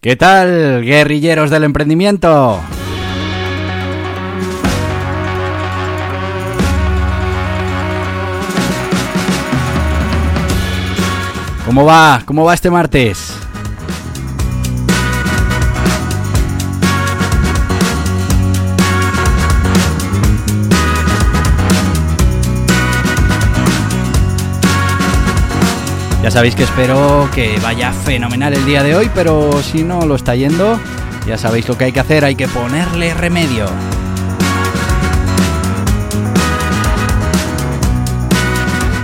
¿Qué tal, guerrilleros del emprendimiento? ¿Cómo va? ¿Cómo va este martes? Ya sabéis que espero que vaya fenomenal el día de hoy, pero si no lo está yendo, ya sabéis lo que hay que hacer, hay que ponerle remedio.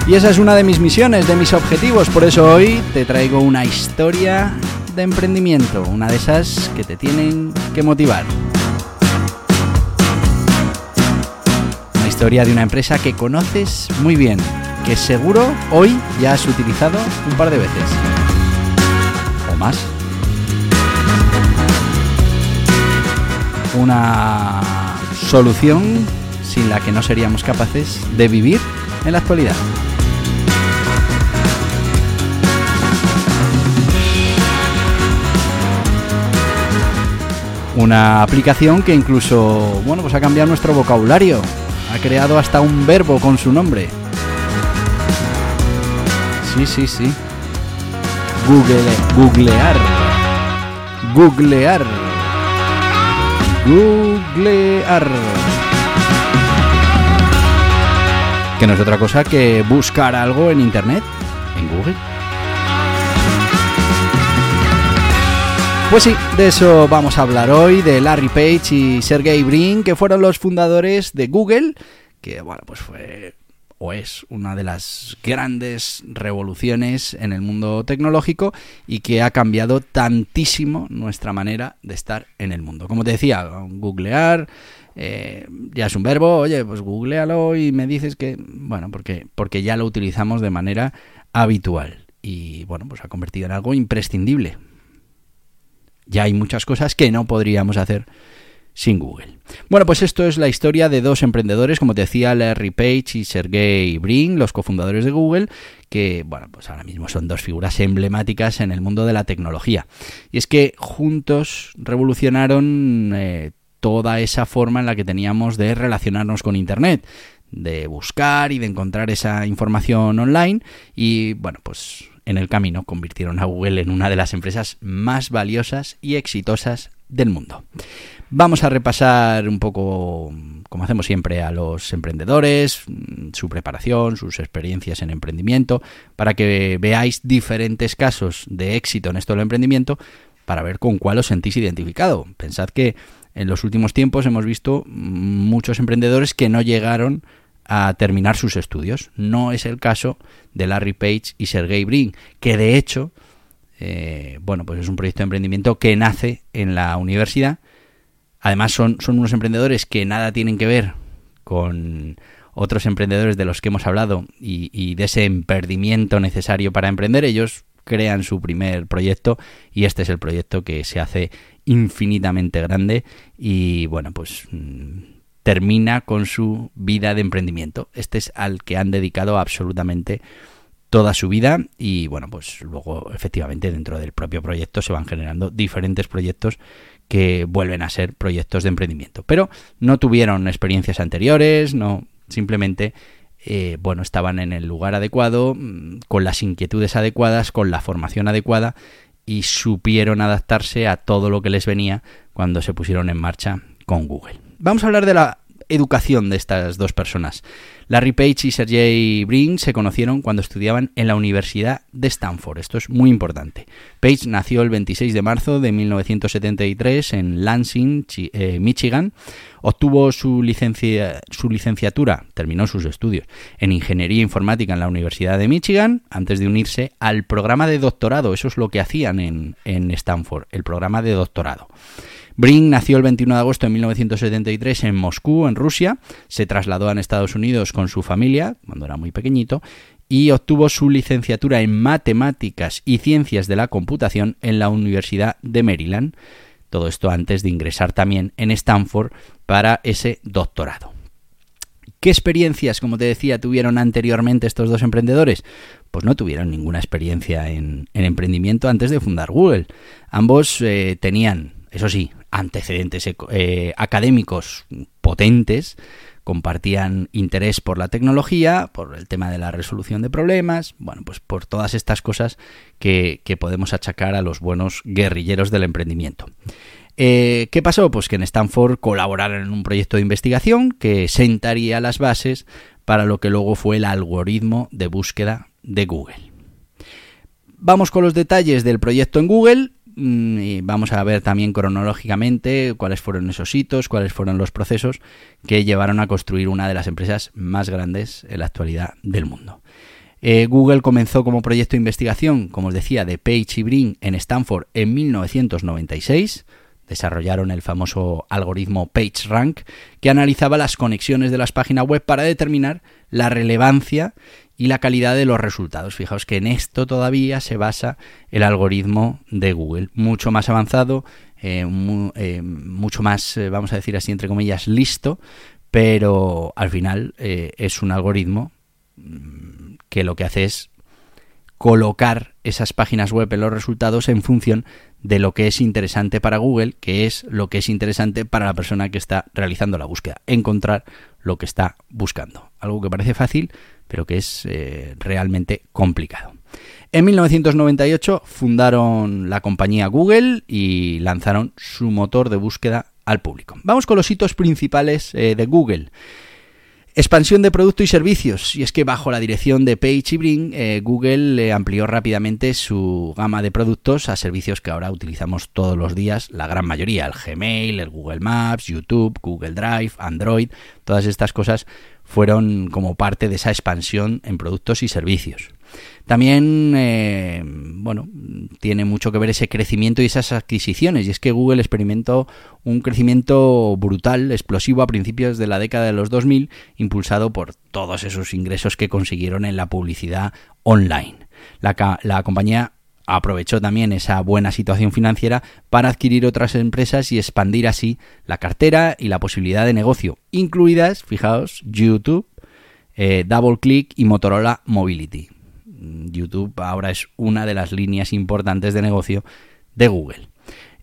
Y esa es una de mis misiones, de mis objetivos, por eso hoy te traigo una historia de emprendimiento, una de esas que te tienen que motivar. Una historia de una empresa que conoces muy bien, que seguro hoy ya has utilizado un par de veces. O más. Una solución sin la que no seríamos capaces de vivir en la actualidad. Una aplicación que incluso, bueno, pues ha cambiado nuestro vocabulario. Ha creado hasta un verbo con su nombre. Sí, sí, sí. Google, googlear. Googlear. Googlear. Que no es otra cosa que buscar algo en Internet, en Google. Pues sí, de eso vamos a hablar hoy, de Larry Page y Sergey Brin, que fueron los fundadores de Google, que bueno, pues fue o es una de las grandes revoluciones en el mundo tecnológico y que ha cambiado tantísimo nuestra manera de estar en el mundo. Como te decía, googlear eh, ya es un verbo, oye, pues googlealo y me dices que, bueno, porque, porque ya lo utilizamos de manera habitual y bueno, pues ha convertido en algo imprescindible. Ya hay muchas cosas que no podríamos hacer sin Google. Bueno, pues esto es la historia de dos emprendedores, como te decía, Larry Page y Sergey Brin, los cofundadores de Google, que, bueno, pues ahora mismo son dos figuras emblemáticas en el mundo de la tecnología. Y es que juntos revolucionaron eh, toda esa forma en la que teníamos de relacionarnos con Internet de buscar y de encontrar esa información online y bueno pues en el camino convirtieron a Google en una de las empresas más valiosas y exitosas del mundo. Vamos a repasar un poco, como hacemos siempre, a los emprendedores, su preparación, sus experiencias en emprendimiento, para que veáis diferentes casos de éxito en esto del emprendimiento, para ver con cuál os sentís identificado. Pensad que en los últimos tiempos hemos visto muchos emprendedores que no llegaron a terminar sus estudios. No es el caso de Larry Page y Sergey Brin, que de hecho, eh, bueno, pues es un proyecto de emprendimiento que nace en la universidad Además son, son unos emprendedores que nada tienen que ver con otros emprendedores de los que hemos hablado y, de ese emperdimiento necesario para emprender. Ellos crean su primer proyecto y este es el proyecto que se hace infinitamente grande y bueno, pues mm, termina con su vida de emprendimiento. Este es al que han dedicado absolutamente toda su vida y bueno, pues luego efectivamente dentro del propio proyecto se van generando diferentes proyectos que vuelven a ser proyectos de emprendimiento. Pero no tuvieron experiencias anteriores, no simplemente eh, bueno, estaban en el lugar adecuado, mm, con las inquietudes adecuadas, con la formación adecuada y supieron adaptarse a todo lo que les venía cuando se pusieron en marcha con Google. Vamos a hablar de la educación de estas dos personas. Larry Page y Sergey Brin se conocieron cuando estudiaban en la Universidad de Stanford. Esto es muy importante. Page nació el 26 de marzo de 1973 en Lansing, eh, Michigan. Obtuvo su, licencia, su licenciatura, terminó sus estudios en Ingeniería Informática en la Universidad de Michigan antes de unirse al programa de doctorado. Eso es lo que hacían en, en Stanford, el programa de doctorado. Brin nació el 21 de agosto de 1973 en Moscú, en Rusia. Se trasladó a Estados Unidos con su familia cuando era muy pequeñito y obtuvo su licenciatura en Matemáticas y Ciencias de la Computación en la Universidad de Maryland. Todo esto antes de ingresar también en Stanford para ese doctorado. ¿Qué experiencias, como te decía, tuvieron anteriormente estos dos emprendedores? Pues no tuvieron ninguna experiencia en, emprendimiento antes de fundar Google. Ambos eh, tenían, eso sí, antecedentes eh, académicos potentes, compartían interés por la tecnología, por el tema de la resolución de problemas, bueno, pues por todas estas cosas que, podemos achacar a los buenos guerrilleros del emprendimiento. Eh, ¿Qué pasó? Pues que en Stanford colaboraron en un proyecto de investigación que sentaría las bases para lo que luego fue el algoritmo de búsqueda de Google. Vamos con los detalles del proyecto en Google. Mm, y vamos a ver también cronológicamente cuáles fueron esos hitos, cuáles fueron los procesos que llevaron a construir una de las empresas más grandes en la actualidad del mundo. Eh, Google comenzó como proyecto de investigación, como os decía, de Page y Brin en Stanford en 1996. Desarrollaron el famoso algoritmo PageRank que analizaba las conexiones de las páginas web para determinar la relevancia y la calidad de los resultados. Fijaos que en esto todavía se basa el algoritmo de Google, mucho más avanzado, eh, eh, mucho más, eh, vamos a decir así, entre comillas, listo, pero al final es un algoritmo mm, que lo que hace es colocar esas páginas web en los resultados en función de lo que es interesante para Google, que es lo que es interesante para la persona que está realizando la búsqueda, encontrar lo que está buscando. Algo que parece fácil, pero que es eh, realmente complicado. En 1998 fundaron la compañía Google y lanzaron su motor de búsqueda al público. Vamos con los hitos principales eh, de Google. Expansión de productos y servicios. Y es que bajo la dirección de Page y Brin, eh, Google amplió rápidamente su gama de productos a servicios que ahora utilizamos todos los días, la gran mayoría, el Gmail, el Google Maps, YouTube, Google Drive, Android, todas estas cosas fueron como parte de esa expansión en productos y servicios. También, eh, bueno, tiene mucho que ver ese crecimiento y esas adquisiciones. Y es que Google experimentó un crecimiento brutal, explosivo a principios de la década de los 2000, impulsado por todos esos ingresos que consiguieron en la publicidad online. La, la compañía aprovechó también esa buena situación financiera para adquirir otras empresas y expandir así la cartera y la posibilidad de negocio, incluidas, fijaos, YouTube, eh, DoubleClick y Motorola Mobility. YouTube ahora es una de las líneas importantes de negocio de Google.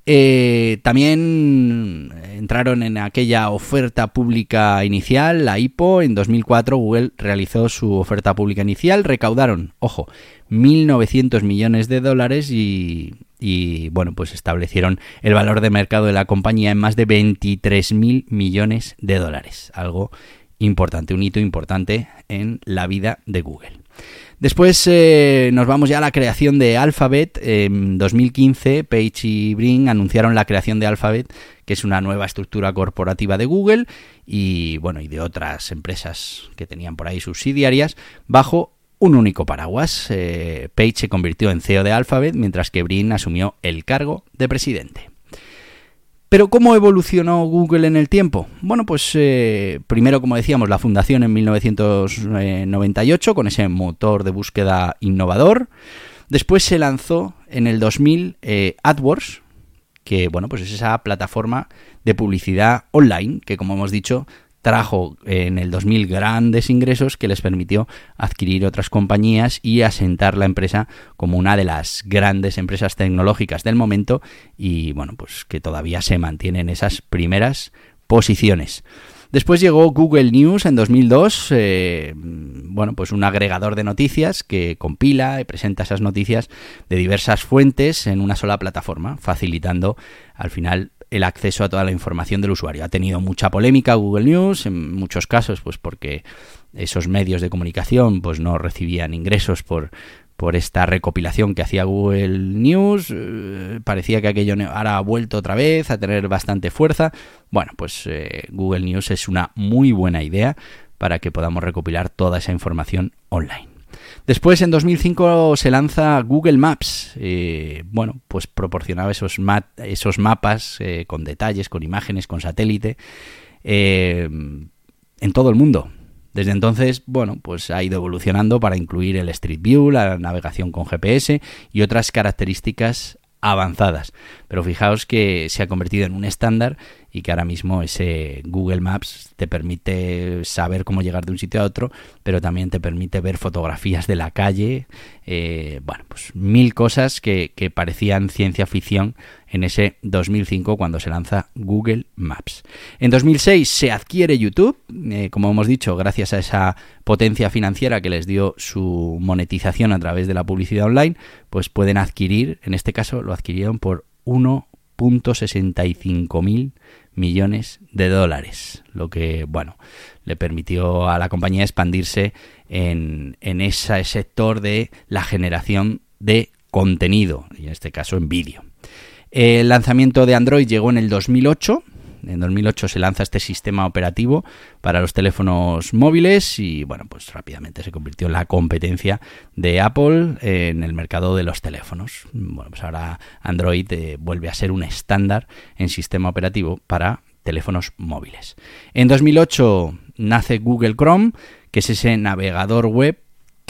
Eh, también entraron en aquella oferta pública inicial, la IPO. En 2004 Google realizó su oferta pública inicial, recaudaron, ojo, 1.900 millones de dólares y, bueno, pues establecieron el valor de mercado de la compañía en más de 23.000 millones de dólares. Algo importante, un hito importante en la vida de Google. Después eh, nos vamos ya a la creación de Alphabet. En 2015, Page y Brin anunciaron la creación de Alphabet, que es una nueva estructura corporativa de Google y bueno y de otras empresas que tenían por ahí subsidiarias bajo un único paraguas. Eh, Page se convirtió en CEO de Alphabet, mientras que Brin asumió el cargo de presidente. Pero ¿cómo evolucionó Google en el tiempo? Bueno, pues eh, primero, como decíamos, la fundación en 1998 con ese motor de búsqueda innovador. Después se lanzó en el 2000 eh, AdWords, que bueno, pues es esa plataforma de publicidad online que, como hemos dicho, trajo en el 2000 grandes ingresos que les permitió adquirir otras compañías y asentar la empresa como una de las grandes empresas tecnológicas del momento y bueno, pues que todavía se mantienen esas primeras posiciones. Después llegó Google News en 2002, eh, bueno, pues un agregador de noticias que compila y presenta esas noticias de diversas fuentes en una sola plataforma, facilitando al final el acceso a toda la información del usuario. Ha tenido mucha polémica Google News, en muchos casos, pues porque esos medios de comunicación pues no recibían ingresos por, por esta recopilación que hacía Google News. Eh, parecía que aquello ahora ha vuelto otra vez a tener bastante fuerza. Bueno, pues eh, Google News es una muy buena idea para que podamos recopilar toda esa información online. Después, en 2005, se lanza Google Maps. Eh, bueno, pues proporcionaba esos, esos mapas con detalles, con imágenes, con satélite, en todo el mundo. Desde entonces, bueno, pues ha ido evolucionando para incluir el Street View, la navegación con GPS y otras características avanzadas. Pero fijaos que se ha convertido en un estándar y que ahora mismo ese Google Maps te permite saber cómo llegar de un sitio a otro, pero también te permite ver fotografías de la calle, eh, bueno, pues mil cosas que, que parecían ciencia ficción en ese 2005 cuando se lanza Google Maps. En 2006 se adquiere YouTube, eh, como hemos dicho, gracias a esa potencia financiera que les dio su monetización a través de la publicidad online, pues pueden adquirir, en este caso lo adquirieron por 1.65 mil millones de dólares, lo que, bueno, le permitió a la compañía expandirse en, en ese sector de la generación de contenido, y en este caso en vídeo. El lanzamiento de Android llegó en el 2008. En 2008 se lanza este sistema operativo para los teléfonos móviles y bueno, pues rápidamente se convirtió en la competencia de Apple en el mercado de los teléfonos. Bueno, pues ahora Android eh, vuelve a ser un estándar en sistema operativo para teléfonos móviles. En 2008 nace Google Chrome, que es ese navegador web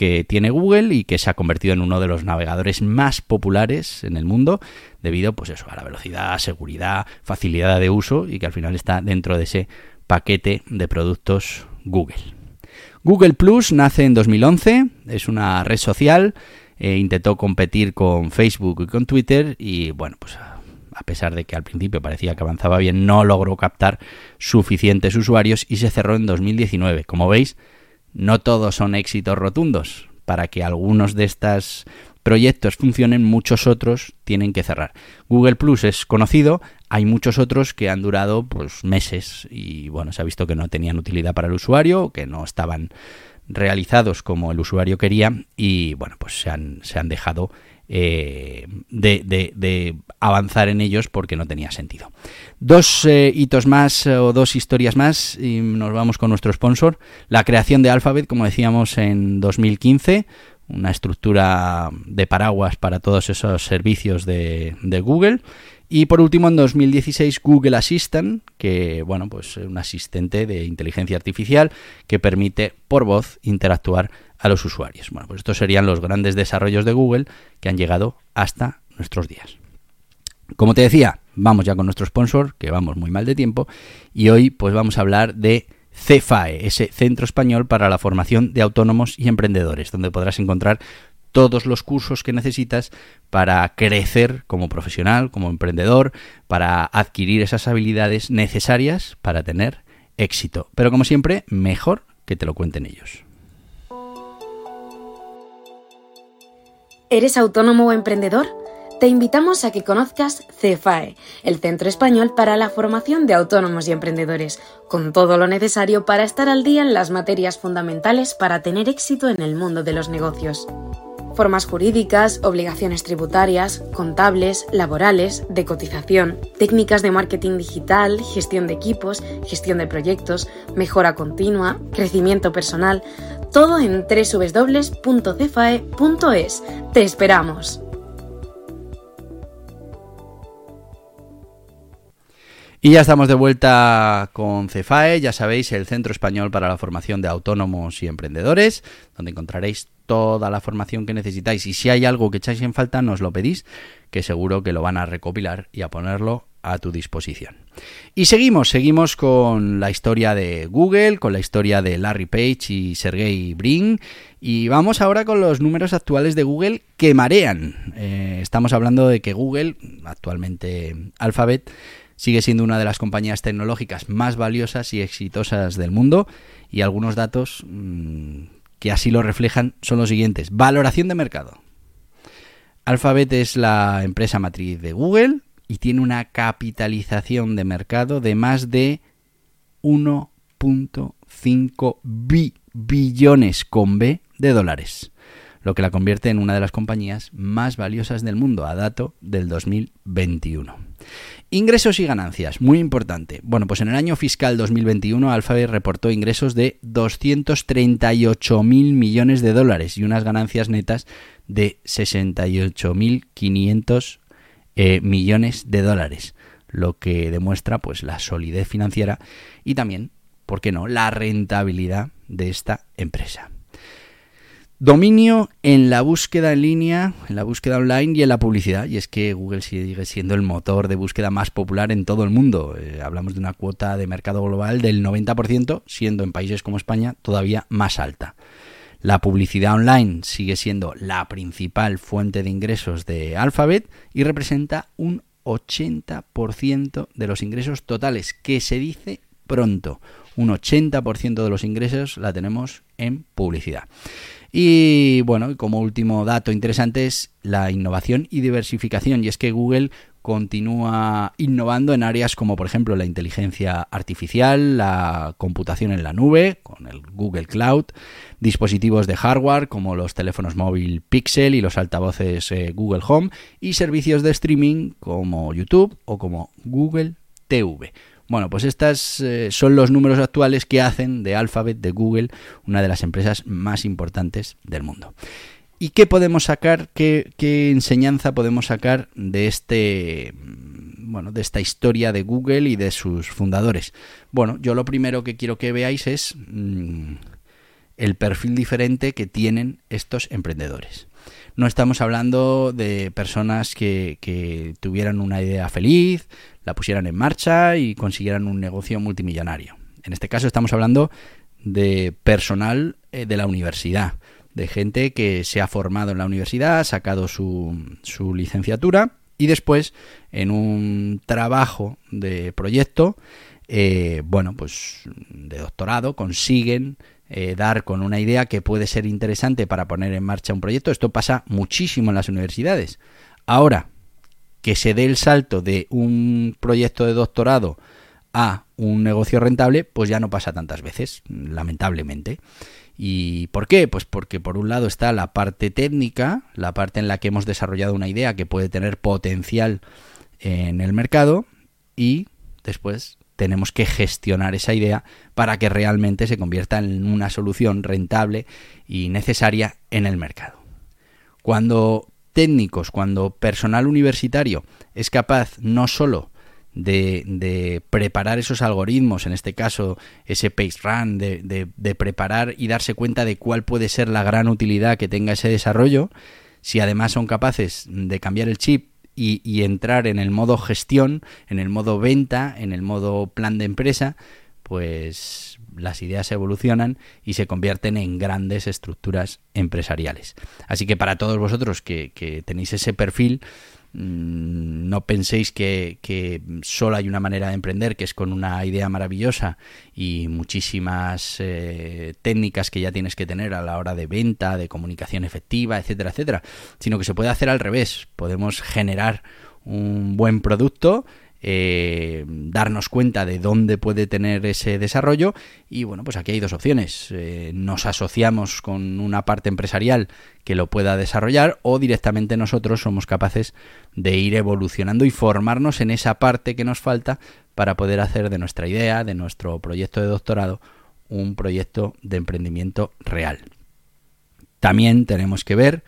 que tiene Google y que se ha convertido en uno de los navegadores más populares en el mundo debido pues eso, a la velocidad, seguridad, facilidad de uso y que al final está dentro de ese paquete de productos Google. Google Plus nace en 2011, es una red social, e intentó competir con Facebook y con Twitter y bueno, pues a pesar de que al principio parecía que avanzaba bien, no logró captar suficientes usuarios y se cerró en 2019. Como veis, no todos son éxitos rotundos. Para que algunos de estos proyectos funcionen, muchos otros tienen que cerrar. Google Plus es conocido, hay muchos otros que han durado pues meses y bueno, se ha visto que no tenían utilidad para el usuario, que no estaban realizados como el usuario quería y bueno, pues se han, se han dejado eh, de, avanzar en ellos porque no tenía sentido. Dos eh, hitos más eh, o dos historias más y nos vamos con nuestro sponsor. La creación de Alphabet, como decíamos, en 2015 una estructura de paraguas para todos esos servicios de, de, Google. Y por último, en 2016, Google Assistant, que bueno, pues un asistente de inteligencia artificial que permite por voz interactuar a los usuarios. Bueno, pues estos serían los grandes desarrollos de Google que han llegado hasta nuestros días. Como te decía, vamos ya con nuestro sponsor, que vamos muy mal de tiempo, y hoy pues vamos a hablar de CEFAE, ese Centro Español para la Formación de Autónomos y Emprendedores, donde podrás encontrar todos los cursos que necesitas para crecer como profesional, como emprendedor, para adquirir esas habilidades necesarias para tener éxito. Pero como siempre, mejor que te lo cuenten ellos. ¿Eres autónomo o emprendedor? Te invitamos a que conozcas CEFAE, el Centro Español para la Formación de Autónomos y Emprendedores, con todo lo necesario para estar al día en las materias fundamentales para tener éxito en el mundo de los negocios. Formas jurídicas, obligaciones tributarias, contables, laborales, de cotización, técnicas de marketing digital, gestión de equipos, gestión de proyectos, mejora continua, crecimiento personal, todo en www.cefae.es. ¡Te esperamos! Y ya estamos de vuelta con CEFAE, ya sabéis, el Centro Español para la Formación de Autónomos y Emprendedores, donde encontraréis toda la formación que necesitáis. Y si hay algo que echáis en falta, nos lo pedís, que seguro que lo van a recopilar y a ponerlo a tu disposición. Y seguimos, seguimos con la historia de Google, con la historia de Larry Page y Sergey Brin, y vamos ahora con los números actuales de Google que marean. Eh, estamos hablando de que Google, actualmente Alphabet, sigue siendo una de las compañías tecnológicas más valiosas y exitosas del mundo, y algunos datos mm, que así lo reflejan son los siguientes. Valoración de mercado. Alphabet es la empresa matriz de Google y tiene una capitalización de mercado de más de 1.5 billones con B de dólares, lo que la convierte en una de las compañías más valiosas del mundo a dato del 2021. Ingresos y ganancias, muy importante. Bueno, pues en el año fiscal 2021 Alphabet reportó ingresos de 238 mil millones de dólares y unas ganancias netas de 68.500 eh, millones de dólares, lo que demuestra pues la solidez financiera y también, ¿por qué no?, la rentabilidad de esta empresa. Dominio en la búsqueda en línea, en la búsqueda online y en la publicidad. Y es que Google sigue siendo el motor de búsqueda más popular en todo el mundo. Eh, hablamos de una cuota de mercado global del 90%, siendo en países como España todavía más alta. La publicidad online sigue siendo la principal fuente de ingresos de Alphabet y representa un 80% de los ingresos totales, que se dice pronto. Un 80% de los ingresos la tenemos en publicidad. Y bueno, como último dato interesante es la innovación y diversificación. Y es que Google continúa innovando en áreas como por ejemplo la inteligencia artificial, la computación en la nube, con el Google Cloud, dispositivos de hardware como los teléfonos móvil Pixel y los altavoces eh, Google Home y servicios de streaming como YouTube o como Google TV. Bueno, pues estos eh, son los números actuales que hacen de Alphabet, de Google, una de las empresas más importantes del mundo. ¿Y qué podemos sacar, qué, enseñanza podemos sacar de este bueno, de esta historia de Google y de sus fundadores? Bueno, yo lo primero que quiero que veáis es mm, el perfil diferente que tienen estos emprendedores. No estamos hablando de personas que, que tuvieran una idea feliz, la pusieran en marcha y consiguieran un negocio multimillonario. En este caso estamos hablando de personal eh, de la universidad, de gente que se ha formado en la universidad, ha sacado su, su licenciatura y después en un trabajo de proyecto, eh, bueno, pues de doctorado, consiguen eh, dar con una idea que puede ser interesante para poner en marcha un proyecto. Esto pasa muchísimo en las universidades. Ahora, que se dé el salto de un proyecto de doctorado a un negocio rentable, pues ya no pasa tantas veces, lamentablemente. ¿Y por qué? Pues porque por un lado está la parte técnica, la parte en la que hemos desarrollado una idea que puede tener potencial en el mercado y después tenemos que gestionar esa idea para que realmente se convierta en una solución rentable y necesaria en el mercado. Cuando técnicos, cuando personal universitario es capaz no solo de, preparar esos algoritmos, en este caso ese Pace Run, de, de, preparar y darse cuenta de cuál puede ser la gran utilidad que tenga ese desarrollo, si además son capaces de cambiar el chip y, entrar en el modo gestión, en el modo venta, en el modo plan de empresa, pues las ideas evolucionan y se convierten en grandes estructuras empresariales. Así que para todos vosotros que, tenéis ese perfil, no penséis que, que, solo hay una manera de emprender, que es con una idea maravillosa y muchísimas eh, técnicas que ya tienes que tener a la hora de venta, de comunicación efectiva, etcétera, etcétera, sino que se puede hacer al revés. Podemos generar un buen producto eh, darnos cuenta de dónde puede tener ese desarrollo. Y bueno pues aquí hay dos opciones. Eh, nos asociamos con una parte empresarial que lo pueda desarrollar o directamente nosotros somos capaces de ir evolucionando y formarnos en esa parte que nos falta para poder hacer de nuestra idea de nuestro proyecto de doctorado un proyecto de emprendimiento real. También tenemos que ver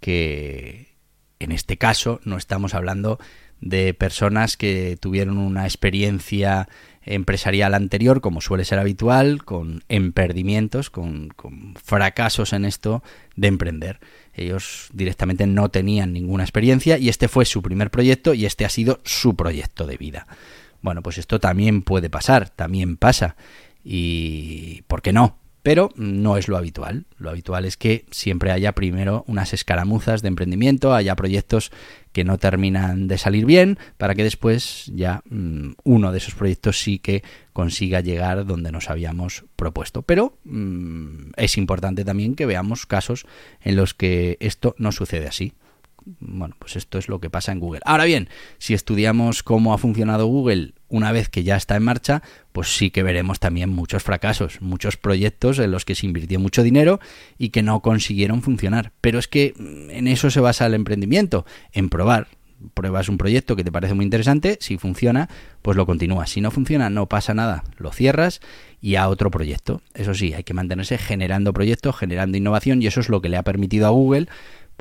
que en este caso no estamos hablando de personas que tuvieron una experiencia empresarial anterior, como suele ser habitual, con emperdimientos, con, con, fracasos en esto de emprender. Ellos directamente no tenían ninguna experiencia y este fue su primer proyecto y este ha sido su proyecto de vida. Bueno, pues esto también puede pasar, también pasa. ¿Y por qué no? Pero no es lo habitual. Lo habitual es que siempre haya primero unas escaramuzas de emprendimiento, haya proyectos que no terminan de salir bien, para que después ya mm, uno de esos proyectos sí que consiga llegar donde nos habíamos propuesto. Pero mm, es importante también que veamos casos en los que esto no sucede así Bueno, pues esto es lo que pasa en Google. Ahora bien, si estudiamos cómo ha funcionado Google una vez que ya está en marcha, pues sí que veremos también muchos fracasos, muchos proyectos en los que se invirtió mucho dinero y que no consiguieron funcionar. Pero es que mm, en eso se basa el emprendimiento, en probar, pruebas un proyecto que te parece muy interesante, si funciona, pues lo continúas. Si no funciona, no pasa nada, lo cierras y a otro proyecto. Eso sí, hay que mantenerse generando proyectos, generando innovación y eso es lo que le ha permitido a Google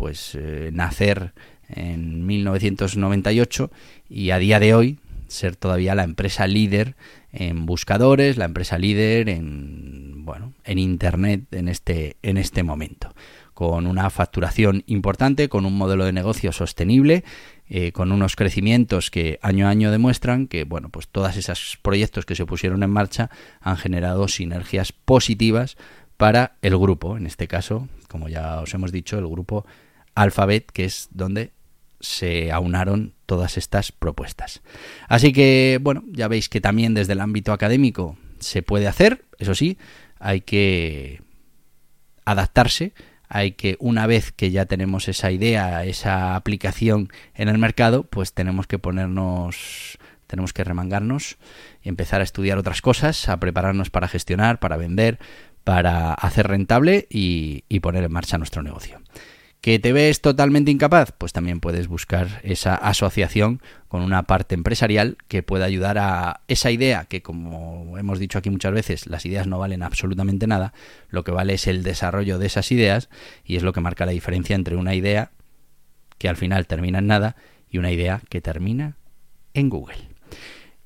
pues eh, nacer en 1998 y a día de hoy ser todavía la empresa líder en buscadores, la empresa líder en bueno, en internet en este en este momento, con una facturación importante, con un modelo de negocio sostenible eh, con unos crecimientos que año a año demuestran que bueno pues todos esos proyectos que se pusieron en marcha han generado sinergias positivas para el grupo. En este caso como ya os hemos dicho el grupo Alphabet que es donde se aunaron todas estas propuestas así que bueno ya veis que también desde el ámbito académico se puede hacer eso sí hay que adaptarse hay que una vez que ya tenemos esa idea, esa aplicación en el mercado, pues tenemos que ponernos, tenemos que remangarnos y empezar a estudiar otras cosas, a prepararnos para gestionar, para vender, para hacer rentable y, y poner en marcha nuestro negocio. ¿Que te ves totalmente incapaz? Pues también puedes buscar esa asociación con una parte empresarial que pueda ayudar a esa idea que, como hemos dicho aquí muchas veces, las ideas no valen absolutamente nada, lo que vale es el desarrollo de esas ideas y es lo que marca la diferencia entre una idea que al final termina en nada y una idea que termina en Google.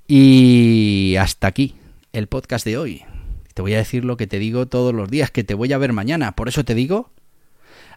Y hasta aquí el podcast de hoy. Te voy a decir lo que te digo todos los días, que te voy a ver mañana. Por eso te digo